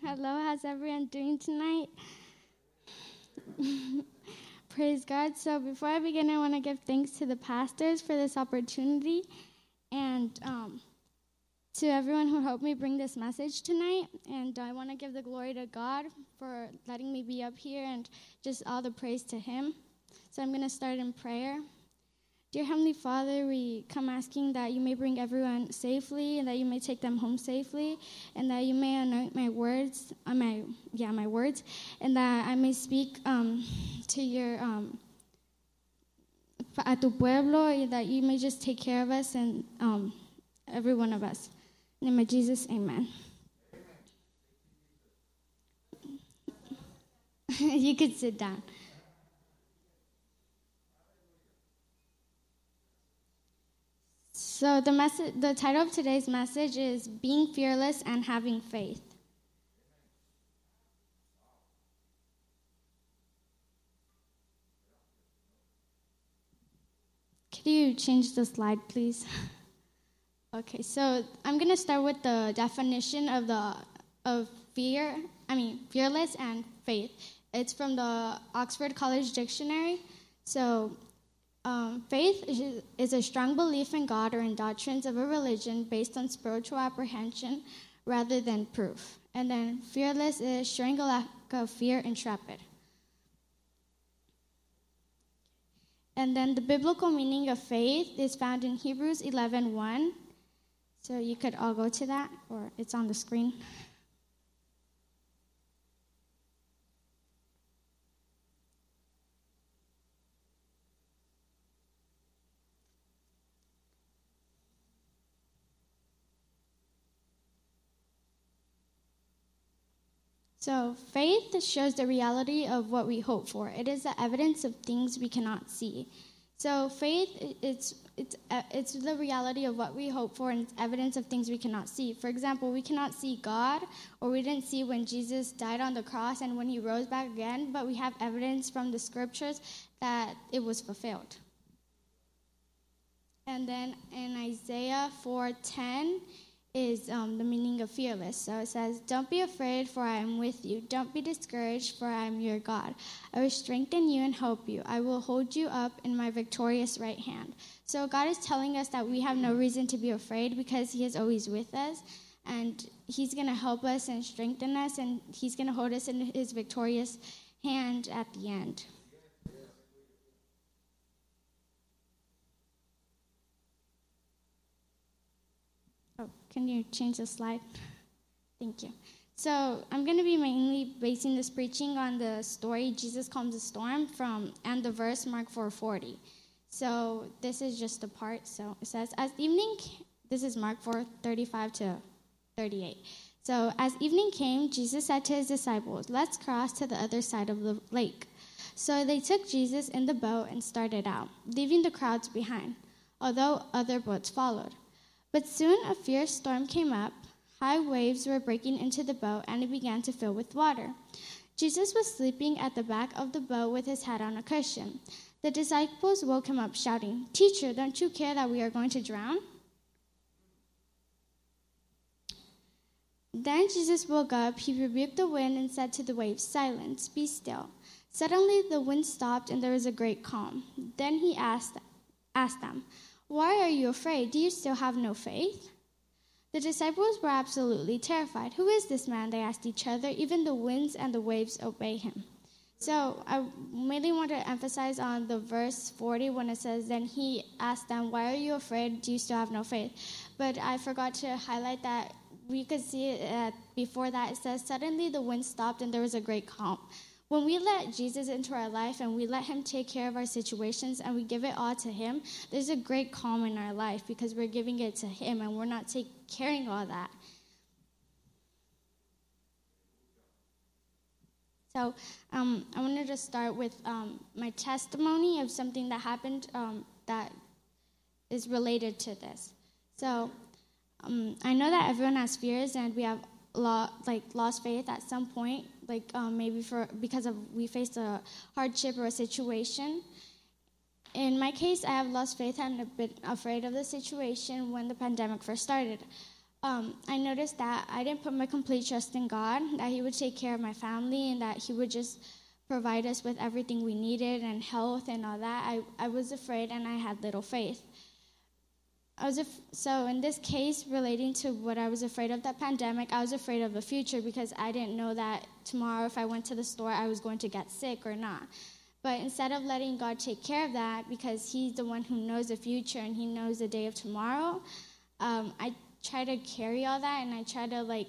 Hello, how's everyone doing tonight? Praise God. So, before I begin, I want to give thanks to the pastors for this opportunity and um, to everyone who helped me bring this message tonight. And I want to give the glory to God for letting me be up here and just all the praise to Him. So, I'm going to start in prayer. Dear Heavenly Father, we come asking that you may bring everyone safely and that you may take them home safely and that you may anoint my words, uh, my yeah, my words, and that I may speak um, to your um, a tu pueblo, and that you may just take care of us and um, every one of us. In the name of Jesus, Amen. you could sit down. So the message, the title of today's message is "Being Fearless and Having Faith." Could you change the slide, please? okay, so I'm gonna start with the definition of the of fear. I mean, fearless and faith. It's from the Oxford College Dictionary. So um, faith is a strong belief in God or in doctrines of a religion based on spiritual apprehension rather than proof. And then fearless is showing a lack of fear, intrepid. And then the biblical meaning of faith is found in Hebrews 11:1. 1. So you could all go to that, or it's on the screen. So, faith shows the reality of what we hope for. It is the evidence of things we cannot see. So, faith it's it's uh, it's the reality of what we hope for, and it's evidence of things we cannot see. For example, we cannot see God, or we didn't see when Jesus died on the cross and when He rose back again, but we have evidence from the scriptures that it was fulfilled. And then in Isaiah 4:10 is um, the meaning of fearless. So it says, Don't be afraid, for I am with you. Don't be discouraged, for I am your God. I will strengthen you and help you. I will hold you up in my victorious right hand. So God is telling us that we have no reason to be afraid because He is always with us. And He's going to help us and strengthen us, and He's going to hold us in His victorious hand at the end. Can you change the slide? Thank you. So I'm going to be mainly basing this preaching on the story Jesus calms the storm from and the verse Mark 4:40. So this is just a part. So it says, as evening, this is Mark 4:35 to 38. So as evening came, Jesus said to his disciples, "Let's cross to the other side of the lake." So they took Jesus in the boat and started out, leaving the crowds behind, although other boats followed. But soon a fierce storm came up. High waves were breaking into the boat, and it began to fill with water. Jesus was sleeping at the back of the boat with his head on a cushion. The disciples woke him up, shouting, Teacher, don't you care that we are going to drown? Then Jesus woke up, he rebuked the wind and said to the waves, Silence, be still. Suddenly the wind stopped and there was a great calm. Then he asked, asked them, why are you afraid? Do you still have no faith? The disciples were absolutely terrified. Who is this man? They asked each other. Even the winds and the waves obey him. So I mainly want to emphasize on the verse 40 when it says, Then he asked them, Why are you afraid? Do you still have no faith? But I forgot to highlight that we could see it uh, before that. It says, Suddenly the wind stopped and there was a great calm. When we let Jesus into our life and we let Him take care of our situations and we give it all to Him, there's a great calm in our life because we're giving it to Him and we're not take, carrying all that. So um, I wanted to just start with um, my testimony of something that happened um, that is related to this. So um, I know that everyone has fears and we have lo- like lost faith at some point like um, maybe for because of we faced a hardship or a situation. In my case, I have lost faith and a bit afraid of the situation when the pandemic first started. um, I noticed that I didn't put my complete trust in God, that He would take care of my family, and that He would just provide us with everything we needed and health and all that. I, I was afraid and I had little faith. I was af- so in this case relating to what I was afraid of that pandemic, I was afraid of the future because I didn't know that tomorrow if I went to the store I was going to get sick or not. But instead of letting God take care of that because he's the one who knows the future and he knows the day of tomorrow, um, I try to carry all that and I try to like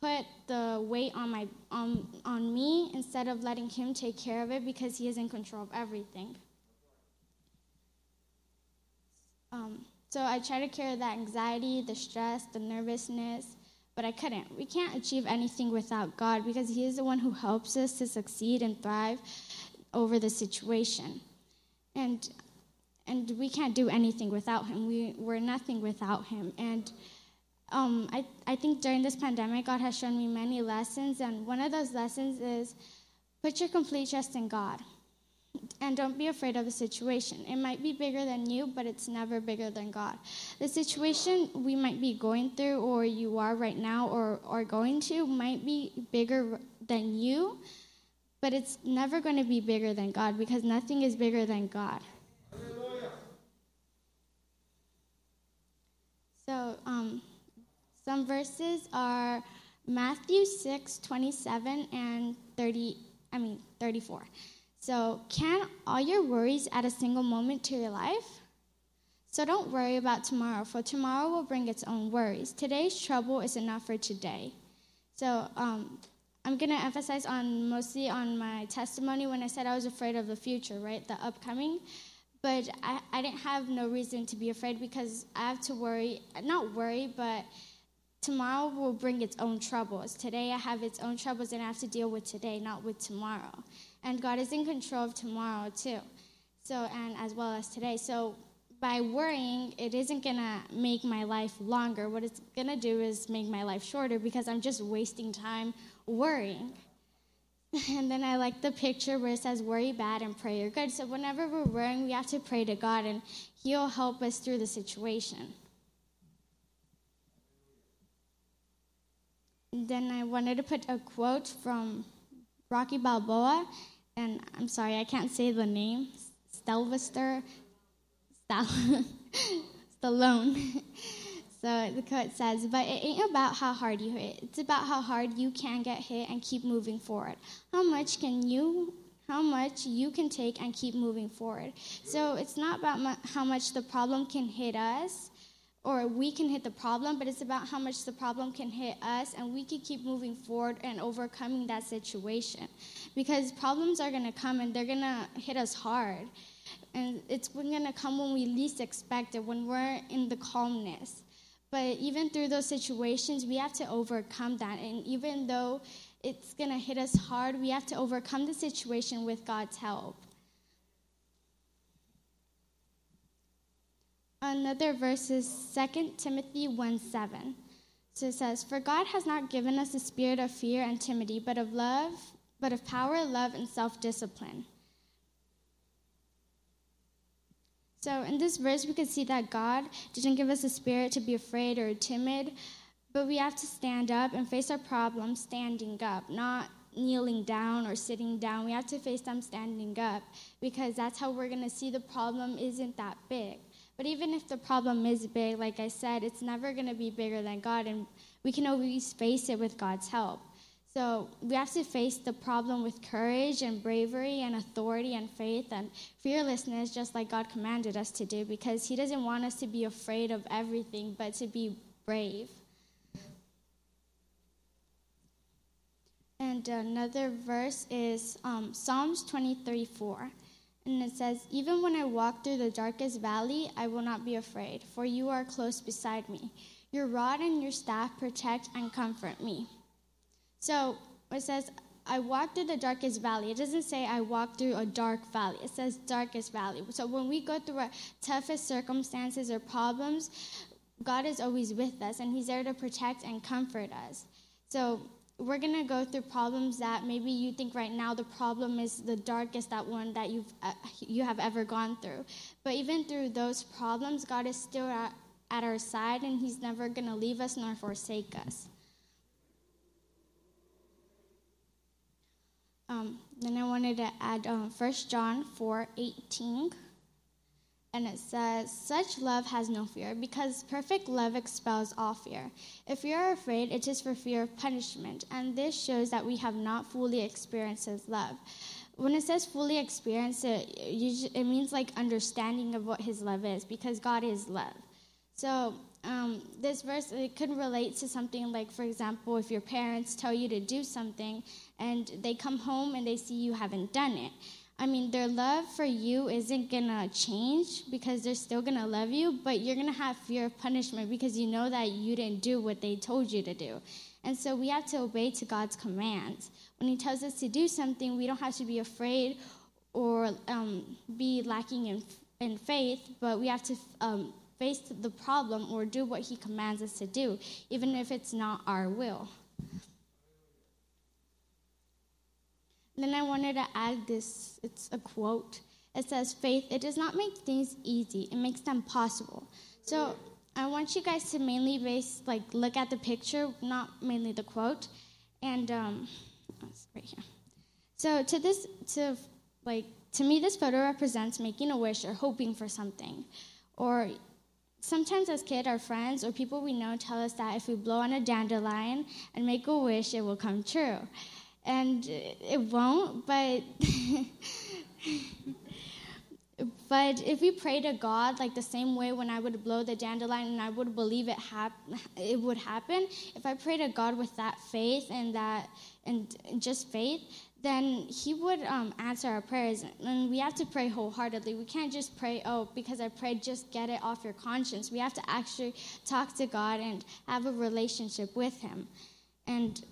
put the weight on my on on me instead of letting him take care of it because he is in control of everything. Um, so I try to carry that anxiety, the stress, the nervousness, but I couldn't. We can't achieve anything without God because He is the one who helps us to succeed and thrive over the situation. And and we can't do anything without him. We, we're nothing without him. And um, I, I think during this pandemic, God has shown me many lessons. And one of those lessons is put your complete trust in God. And don't be afraid of a situation. It might be bigger than you, but it's never bigger than God. The situation we might be going through, or you are right now, or are going to, might be bigger than you, but it's never going to be bigger than God because nothing is bigger than God. So, um, some verses are Matthew 6, 27 and 30, I mean, 34. So, can all your worries add a single moment to your life? So, don't worry about tomorrow, for tomorrow will bring its own worries. Today's trouble is enough for today. So, um, I'm going to emphasize on mostly on my testimony when I said I was afraid of the future, right? The upcoming. But I, I didn't have no reason to be afraid because I have to worry, not worry, but tomorrow will bring its own troubles. Today I have its own troubles and I have to deal with today, not with tomorrow. And God is in control of tomorrow too. So, and as well as today. So, by worrying, it isn't gonna make my life longer. What it's gonna do is make my life shorter because I'm just wasting time worrying. And then I like the picture where it says, worry bad and pray you're good. So whenever we're worrying, we have to pray to God and He'll help us through the situation. And then I wanted to put a quote from Rocky Balboa, and I'm sorry, I can't say the name, Stelvester Stallone. So the quote says, But it ain't about how hard you hit. It's about how hard you can get hit and keep moving forward. How much can you how much you can take and keep moving forward. So it's not about mu- how much the problem can hit us or we can hit the problem, but it's about how much the problem can hit us and we can keep moving forward and overcoming that situation. Because problems are going to come and they're going to hit us hard. And it's going to come when we least expect it, when we're in the calmness. But even through those situations, we have to overcome that. And even though it's going to hit us hard, we have to overcome the situation with God's help. Another verse is 2 Timothy 1 7. So it says, For God has not given us a spirit of fear and timidity, but of love, but of power, love, and self discipline. So in this verse, we can see that God didn't give us a spirit to be afraid or timid, but we have to stand up and face our problems standing up, not kneeling down or sitting down. We have to face them standing up because that's how we're going to see the problem isn't that big. But even if the problem is big, like I said, it's never going to be bigger than God, and we can always face it with God's help. So we have to face the problem with courage and bravery and authority and faith and fearlessness, just like God commanded us to do, because He doesn't want us to be afraid of everything, but to be brave. And another verse is um, Psalms 23 4. And it says, Even when I walk through the darkest valley, I will not be afraid, for you are close beside me. Your rod and your staff protect and comfort me. So it says, I walk through the darkest valley. It doesn't say I walk through a dark valley. It says darkest valley. So when we go through our toughest circumstances or problems, God is always with us and He's there to protect and comfort us. So we're going to go through problems that maybe you think right now the problem is the darkest that one that you've uh, you have ever gone through but even through those problems god is still at, at our side, and He's never going to leave us nor forsake us. Um, then I wanted to add um, 1 John 4 18. And it says, Such love has no fear, because perfect love expels all fear. If we are afraid, it is for fear of punishment, and this shows that we have not fully experienced His love. When it says fully experience it, it means like understanding of what His love is, because God is love. So um, this verse it could relate to something like, for example, if your parents tell you to do something and they come home and they see you haven't done it. I mean, their love for you isn't gonna change because they're still gonna love you, but you're gonna have fear of punishment because you know that you didn't do what they told you to do. And so we have to obey to God's commands. When He tells us to do something, we don't have to be afraid or um, be lacking in, in faith, but we have to um, face the problem or do what He commands us to do, even if it's not our will. Then I wanted to add this it's a quote. It says, Faith, it does not make things easy, it makes them possible. So I want you guys to mainly base, like, look at the picture, not mainly the quote. And, um, right here. So to this, to, like, to me, this photo represents making a wish or hoping for something. Or sometimes as kids, our friends or people we know tell us that if we blow on a dandelion and make a wish, it will come true and it won't, but. but if we pray to God like the same way when I would blow the dandelion and I would believe it hap- it would happen, if I pray to God with that faith and that and just faith, then He would um, answer our prayers. And we have to pray wholeheartedly. We can't just pray, oh, because I prayed, just get it off your conscience. We have to actually talk to God and have a relationship with Him. And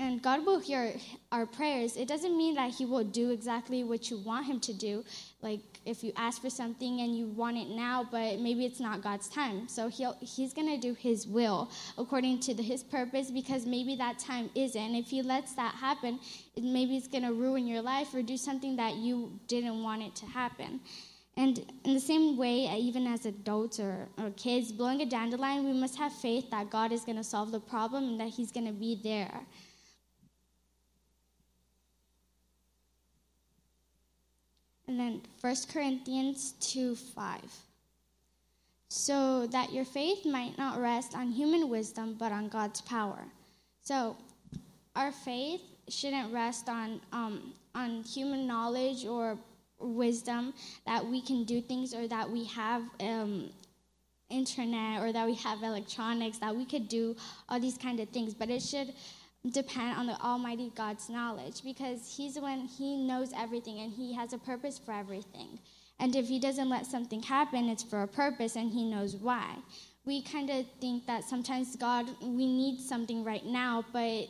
and God will hear our prayers. It doesn't mean that He will do exactly what you want Him to do. Like if you ask for something and you want it now, but maybe it's not God's time. So he'll, He's going to do His will according to the, His purpose because maybe that time isn't. And if He lets that happen, it, maybe it's going to ruin your life or do something that you didn't want it to happen. And in the same way, even as adults or, or kids, blowing a dandelion, we must have faith that God is going to solve the problem and that He's going to be there. And then 1 Corinthians 2 5. So that your faith might not rest on human wisdom, but on God's power. So our faith shouldn't rest on, um, on human knowledge or wisdom that we can do things or that we have um, internet or that we have electronics that we could do all these kind of things but it should depend on the Almighty God's knowledge because He's the one, He knows everything and He has a purpose for everything. And if He doesn't let something happen, it's for a purpose and He knows why. We kind of think that sometimes God, we need something right now, but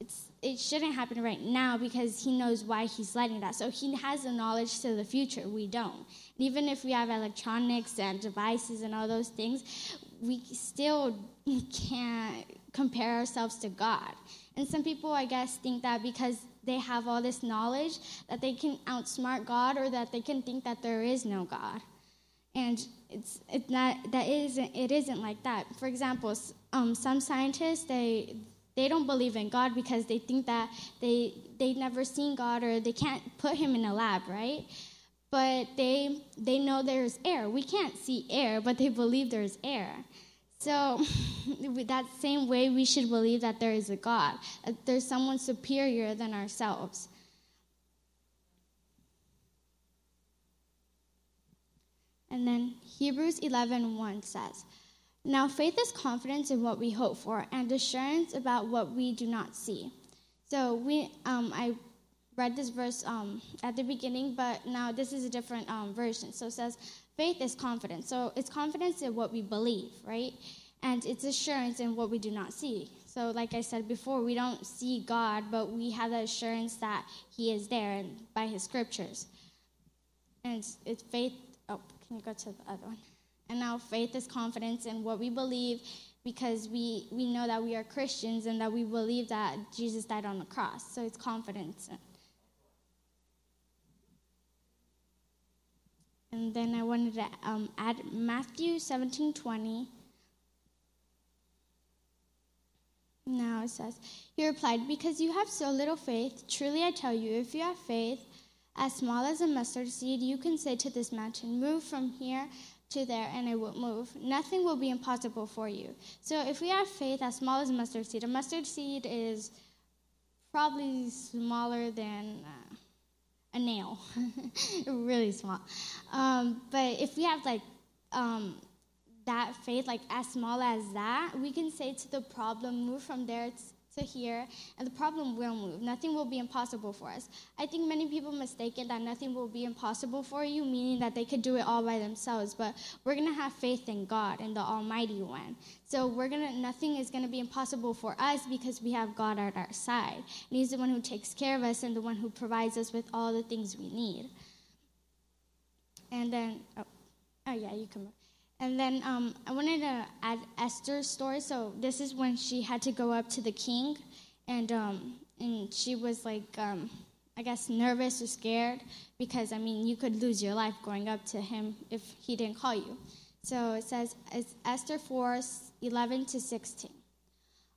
it's, it shouldn't happen right now because He knows why He's letting that. So He has the knowledge to the future. We don't. And even if we have electronics and devices and all those things, we still can't compare ourselves to God. And some people, I guess, think that because they have all this knowledge that they can outsmart God or that they can think that there is no God. And it's, it's not, that isn't, it isn't like that. For example, um, some scientists, they, they don't believe in God because they think that they, they've never seen God or they can't put him in a lab, right? But they, they know there's air. We can't see air, but they believe there's air. So, that same way, we should believe that there is a God, that there's someone superior than ourselves. And then Hebrews 11 1 says, Now faith is confidence in what we hope for and assurance about what we do not see. So we, um, I read this verse um, at the beginning, but now this is a different um, version. So it says, faith is confidence. So it's confidence in what we believe, right? And it's assurance in what we do not see. So, like I said before, we don't see God, but we have the assurance that He is there and by His scriptures. And it's, faith. Oh, can you go to the other one? And now faith is confidence in what we believe because we, we know that we are Christians and that we believe that Jesus died on the cross. So it's confidence. And then I wanted to um, add Matthew 17 20. Now it says, He replied, Because you have so little faith, truly I tell you, if you have faith as small as a mustard seed, you can say to this mountain, Move from here to there, and it will move. Nothing will be impossible for you. So if we have faith as small as a mustard seed, a mustard seed is probably smaller than uh, a nail, really small. Um, but if we have like um, that faith, like as small as that, we can say to the problem, move from there to here, and the problem will move. Nothing will be impossible for us. I think many people mistaken that nothing will be impossible for you, meaning that they could do it all by themselves. But we're gonna have faith in God and the Almighty One. So we're gonna nothing is gonna be impossible for us because we have God at our side. And He's the one who takes care of us and the one who provides us with all the things we need. And then, oh, oh yeah, you come. And then um, I wanted to add Esther's story. So this is when she had to go up to the king, and um, and she was like, um, I guess, nervous or scared because I mean, you could lose your life going up to him if he didn't call you. So it says it's Esther 4, 11 to 16.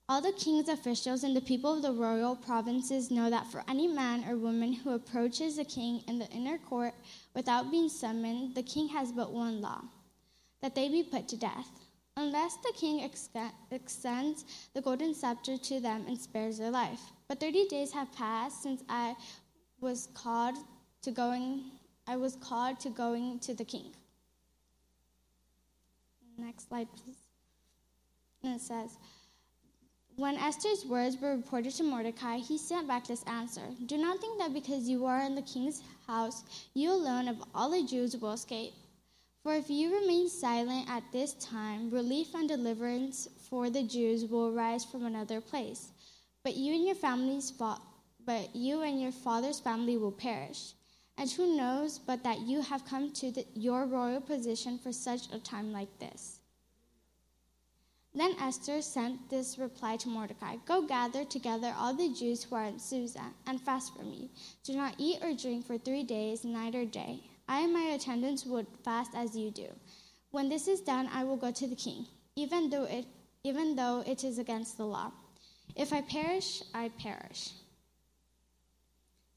All the king's officials and the people of the royal provinces know that for any man or woman who approaches the king in the inner court without being summoned, the king has but one law that they be put to death, unless the king extends the golden scepter to them and spares their life. But thirty days have passed since I was called to going I was called to going to the king. Next slide, please. And it says, when Esther's words were reported to Mordecai, he sent back this answer Do not think that because you are in the king's house, you alone of all the Jews will escape. For if you remain silent at this time, relief and deliverance for the Jews will arise from another place. But you and your family's fa- but you and your father's family will perish. And who knows but that you have come to the, your royal position for such a time like this? Then Esther sent this reply to Mordecai Go gather together all the Jews who are in Susa and fast for me. Do not eat or drink for three days, night or day. I and my attendants would fast as you do. When this is done, I will go to the king, even though it, even though it is against the law. If I perish, I perish.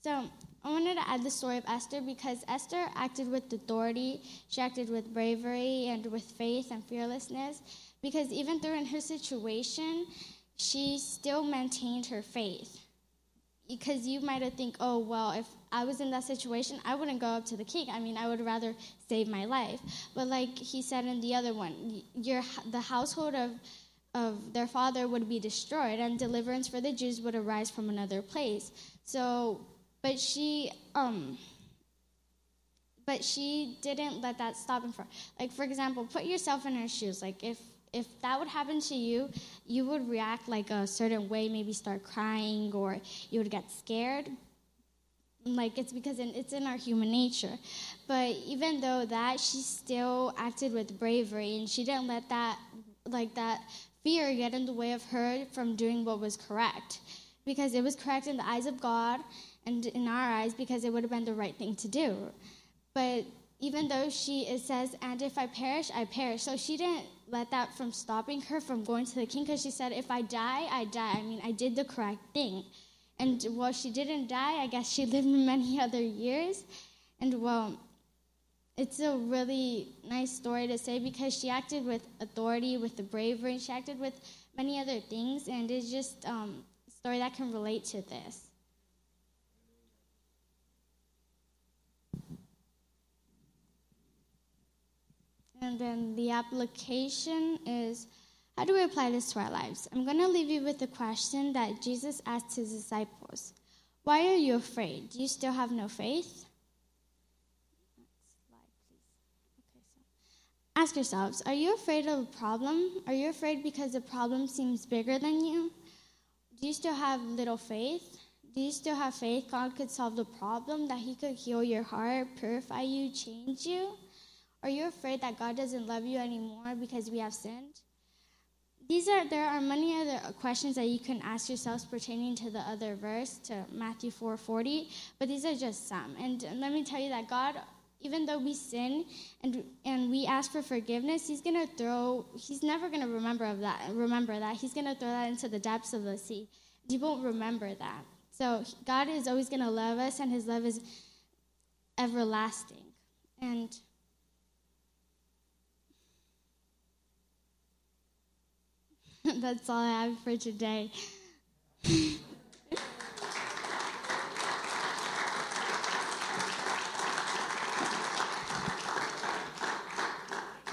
So I wanted to add the story of Esther because Esther acted with authority, she acted with bravery and with faith and fearlessness. Because even though in her situation, she still maintained her faith because you might have think, oh well, if I was in that situation, I wouldn't go up to the king. I mean, I would rather save my life. But like he said in the other one, your the household of of their father would be destroyed, and deliverance for the Jews would arise from another place. So, but she um. But she didn't let that stop him from, like, for example, put yourself in her shoes. Like, if if that would happen to you, you would react like a certain way, maybe start crying or you would get scared. Like it's because it's in our human nature. But even though that, she still acted with bravery and she didn't let that, like that fear get in the way of her from doing what was correct. Because it was correct in the eyes of God and in our eyes because it would have been the right thing to do. But even though she it says and if i perish i perish so she didn't let that from stopping her from going to the king because she said if i die i die i mean i did the correct thing and while she didn't die i guess she lived many other years. And well it's a really nice story to say because she acted with authority with the bravery she acted with many other things. And it's just um, a story that can relate to this. And then the application is how do we apply this to our lives? I'm going to leave you with the question that Jesus asked his disciples Why are you afraid? Do you still have no faith? Ask yourselves Are you afraid of a problem? Are you afraid because the problem seems bigger than you? Do you still have little faith? Do you still have faith God could solve the problem, that He could heal your heart, purify you, change you? Are you afraid that God doesn't love you anymore because we have sinned? These are there are many other questions that you can ask yourselves pertaining to the other verse to Matthew 4:40, but these are just some. And let me tell you that God even though we sin and and we ask for forgiveness, he's gonna throw. He's never gonna remember of that. Remember that he's gonna throw that into the depths of the sea. You won't remember that. So God is always gonna love us, and His love is everlasting. And that's all I have for today.